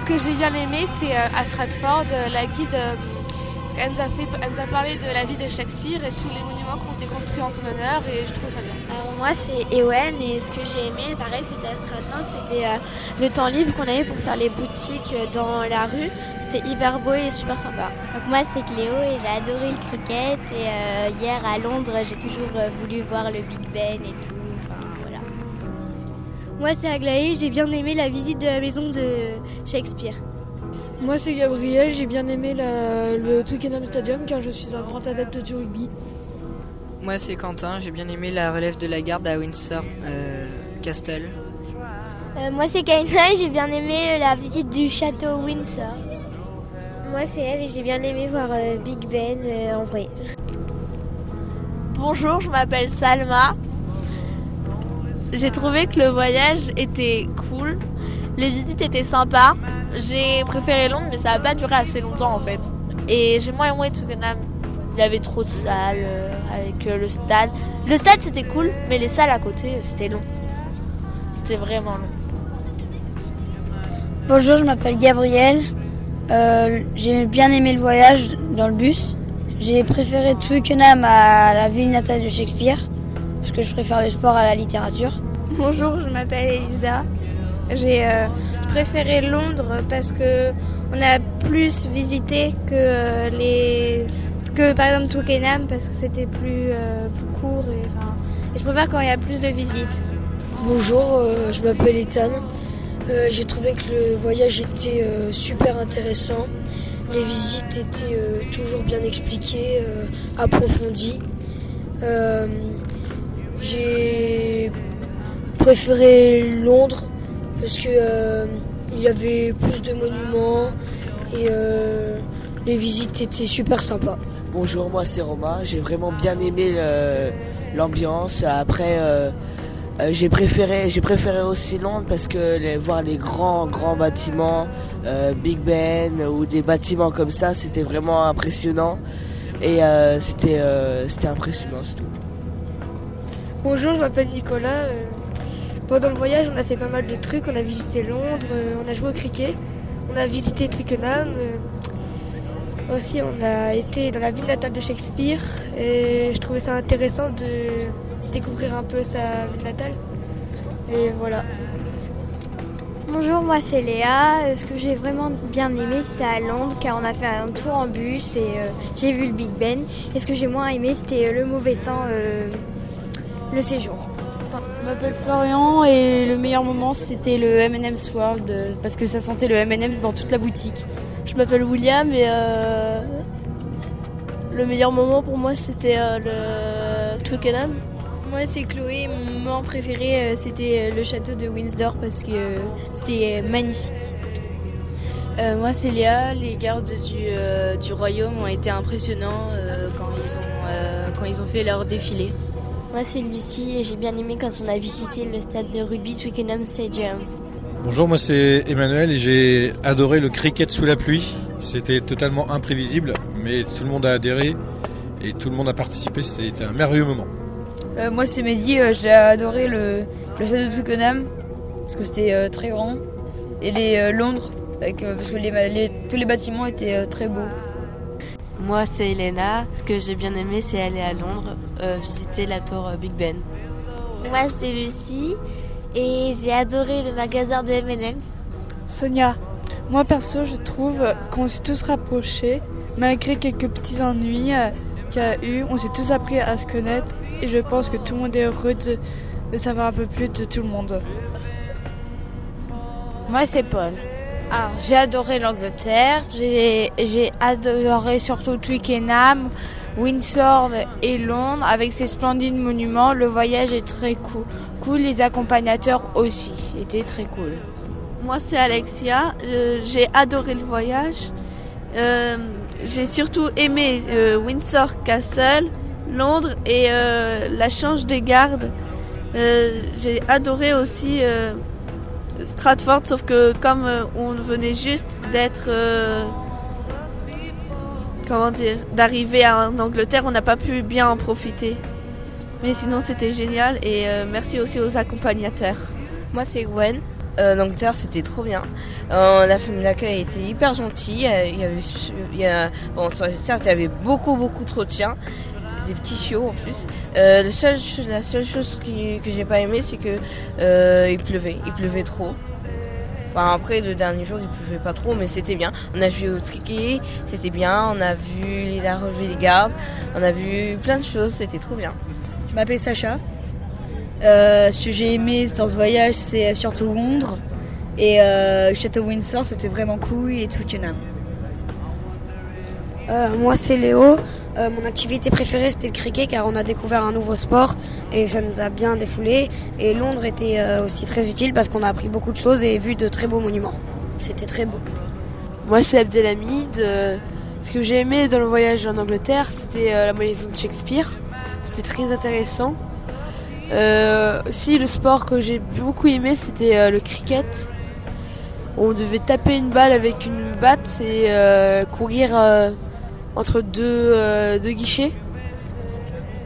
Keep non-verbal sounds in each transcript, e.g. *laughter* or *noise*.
ce que j'ai bien aimé, c'est à Stratford, la guide elle nous, a fait, elle nous a parlé de la vie de Shakespeare et tous les monuments qui ont été construits en son honneur et je trouve ça bien. Alors moi c'est Ewen et ce que j'ai aimé, pareil c'était à Strasbourg, c'était euh, le temps libre qu'on avait pour faire les boutiques euh, dans la rue. C'était hyper beau et super sympa. Donc moi c'est Cléo et j'ai adoré le cricket et euh, hier à Londres j'ai toujours voulu voir le Big Ben et tout. Moi c'est Aglaé, j'ai bien aimé la visite de la maison de Shakespeare. Moi c'est Gabriel, j'ai bien aimé le Twickenham Stadium car je suis un grand adepte du rugby. Moi c'est Quentin, j'ai bien aimé la relève de la garde à Windsor euh, Castle. Euh, moi c'est Kaina et *laughs* j'ai bien aimé la visite du château Windsor. Moi c'est Eve et j'ai bien aimé voir euh, Big Ben en vrai. Bonjour, je m'appelle Salma. J'ai trouvé que le voyage était cool, les visites étaient sympas. J'ai préféré Londres, mais ça n'a pas duré assez longtemps en fait. Et j'ai moins aimé Twickenham. Il y avait trop de salles euh, avec euh, le stade. Le stade c'était cool, mais les salles à côté c'était long. C'était vraiment long. Bonjour, je m'appelle Gabriel. Euh, j'ai bien aimé le voyage dans le bus. J'ai préféré Twickenham à la ville natale de Shakespeare, parce que je préfère le sport à la littérature. Bonjour, je m'appelle Elisa. J'ai euh, préféré Londres parce que on a plus visité que euh, les que par exemple Twickenham parce que c'était plus, euh, court et enfin et je préfère quand il y a plus de visites. Bonjour, je m'appelle Ethan. J'ai trouvé que le voyage était super intéressant. Les visites étaient toujours bien expliquées, approfondies. J'ai préféré Londres parce que euh, il y avait plus de monuments et euh, les visites étaient super sympas. Bonjour, moi c'est Romain. J'ai vraiment bien aimé l'ambiance. Après, euh, j'ai préféré, j'ai préféré aussi Londres parce que voir les grands grands bâtiments, Big Ben ou des bâtiments comme ça, c'était vraiment impressionnant et c'était c'était impressionnant, c'est tout. Bonjour, je m'appelle Nicolas. Pendant le voyage, on a fait pas mal de trucs. On a visité Londres, euh, on a joué au cricket, on a visité Twickenham. Euh, aussi, on a été dans la ville natale de Shakespeare et je trouvais ça intéressant de découvrir un peu sa ville natale. Et voilà. Bonjour, moi c'est Léa. Euh, ce que j'ai vraiment bien aimé, c'était à Londres, car on a fait un tour en bus et j'ai vu le Big Ben. Et ce que j'ai moins aimé, c'était le mauvais temps, le séjour. Je m'appelle Florian et le meilleur moment c'était le M&M's World parce que ça sentait le M&M's dans toute la boutique. Je m'appelle William et euh, le meilleur moment pour moi c'était euh, le Twickenham. Moi c'est Chloé, mon moment préféré euh, c'était le château de Windsor parce que c'était magnifique. moi c'est Léa, les gardes du, du royaume ont été impressionnants quand, ils ont, quand ils ont fait leur défilé. Moi c'est Lucie et j'ai bien aimé quand on a visité le stade de rugby Twickenham Stadium. Bonjour, moi c'est Emmanuel et j'ai adoré le cricket sous la pluie. C'était totalement imprévisible, mais tout le monde a adhéré et tout le monde a participé. C'était un merveilleux moment. Euh, moi c'est Mehdi, euh, j'ai adoré le, stade de Twickenham parce que c'était euh, très grand et les Londres parce que tous les bâtiments étaient très beaux. Moi, c'est Elena. Ce que j'ai bien aimé, c'est aller à Londres, euh, visiter la tour euh, Big Ben. Moi, c'est Lucie et j'ai adoré le magasin de M&M's. Sonia. Moi, perso, je trouve qu'on s'est tous rapprochés, malgré quelques petits ennuis euh, qu'il y a eu. On s'est tous appris à se connaître et je pense que tout le monde est heureux de, de savoir un peu plus de tout le monde. Moi, c'est Paul. J'ai adoré l'Angleterre, j'ai adoré surtout Twickenham, Windsor et Londres avec ces splendides monuments. Le voyage est très cool. Cool, les accompagnateurs aussi étaient très cool. Moi, c'est Alexia. Euh, j'ai adoré le voyage. Euh, j'ai surtout aimé euh, Windsor Castle, Londres et la change des gardes. j'ai adoré aussi Stratford, sauf que comme euh, on venait juste d'être, euh, comment dire, d'arriver en Angleterre, on n'a pas pu bien en profiter. Mais sinon, c'était génial et euh, merci aussi aux accompagnateurs. Moi, c'est Gwen. l'Angleterre, c'était trop bien. La famille d'accueil était hyper gentille. Il y avait, bon, certes, il y avait beaucoup, beaucoup trop de chiens, des petits chiots en plus. Euh, le seul, la seule chose qui, que j'ai pas aimé, c'est que euh, il pleuvait, il pleuvait trop. Enfin après le dernier jour il pleuvait pas trop mais c'était bien. On a joué au triquet, c'était bien. On a vu la relevé des gardes, on a vu plein de choses, c'était trop bien. Je m'appelle Sacha. Euh, ce que j'ai aimé dans ce voyage, c'est surtout Londres. Et euh, Château Windsor, c'était vraiment cool et Twickenham. Euh, moi c'est Léo. Euh, mon activité préférée c'était le cricket car on a découvert un nouveau sport et ça nous a bien défoulé. Et Londres était euh, aussi très utile parce qu'on a appris beaucoup de choses et vu de très beaux monuments. C'était très beau. Moi, c'est Abdelhamid. Euh, ce que j'ai aimé dans le voyage en Angleterre, c'était la maison de Shakespeare. C'était très intéressant. Aussi, le sport que j'ai beaucoup aimé, c'était le cricket. On devait taper une balle avec une batte et courir entre deux, euh, deux guichets.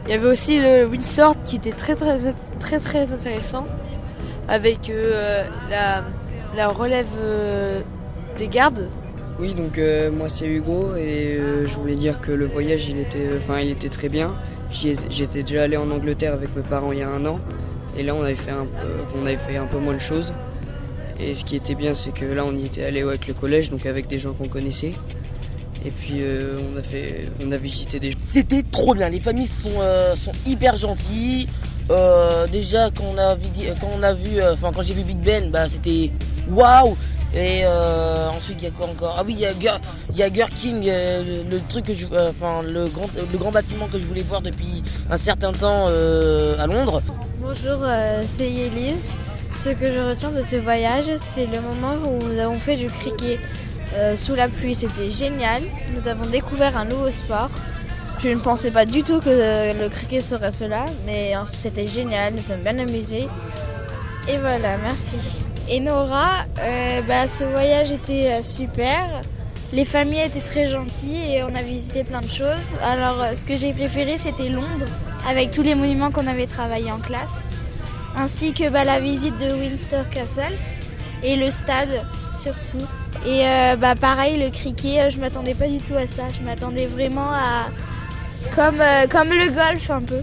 Il y avait aussi le Windsor qui était très très très très intéressant avec euh, la, la relève euh, des gardes. Oui, donc moi c'est Hugo et je voulais dire que le voyage il était, enfin il était très bien. J'étais déjà allé en Angleterre avec mes parents il y a un an et là on avait fait un peu, on avait fait un peu moins de choses. Et ce qui était bien c'est que là on était allé avec le collège donc avec des gens qu'on connaissait. Et puis euh, on a fait, on a visité des. C'était trop bien. Les familles sont, euh, sont hyper gentilles. Euh, déjà quand on a, quand on a vu, euh, enfin quand j'ai vu Big Ben, bah c'était waouh. Et euh, ensuite il y a quoi encore? Ah oui, il y a Gur, il y a euh, le, le truc que je, euh, enfin le grand, le grand bâtiment que je voulais voir depuis un certain temps euh, à Londres. Bonjour, euh, c'est Élise. Ce que je retiens de ce voyage, c'est le moment où nous avons fait du cricket euh, sous la pluie. C'était génial. Nous avons découvert un nouveau sport. Je ne pensais pas du tout que euh, le cricket serait cela, mais euh, c'était génial. Nous sommes bien amusés. Et voilà, merci. Et Nora, bah, ce voyage était super. Les familles étaient très gentilles et on a visité plein de choses. Alors, ce que j'ai préféré, c'était Londres, avec tous les monuments qu'on avait travaillé en classe, ainsi que bah, la visite de Windsor Castle et le stade Et euh, bah, pareil, le cricket, euh, je m'attendais pas du tout à ça. Je m'attendais vraiment à comme, euh, comme le golf un peu.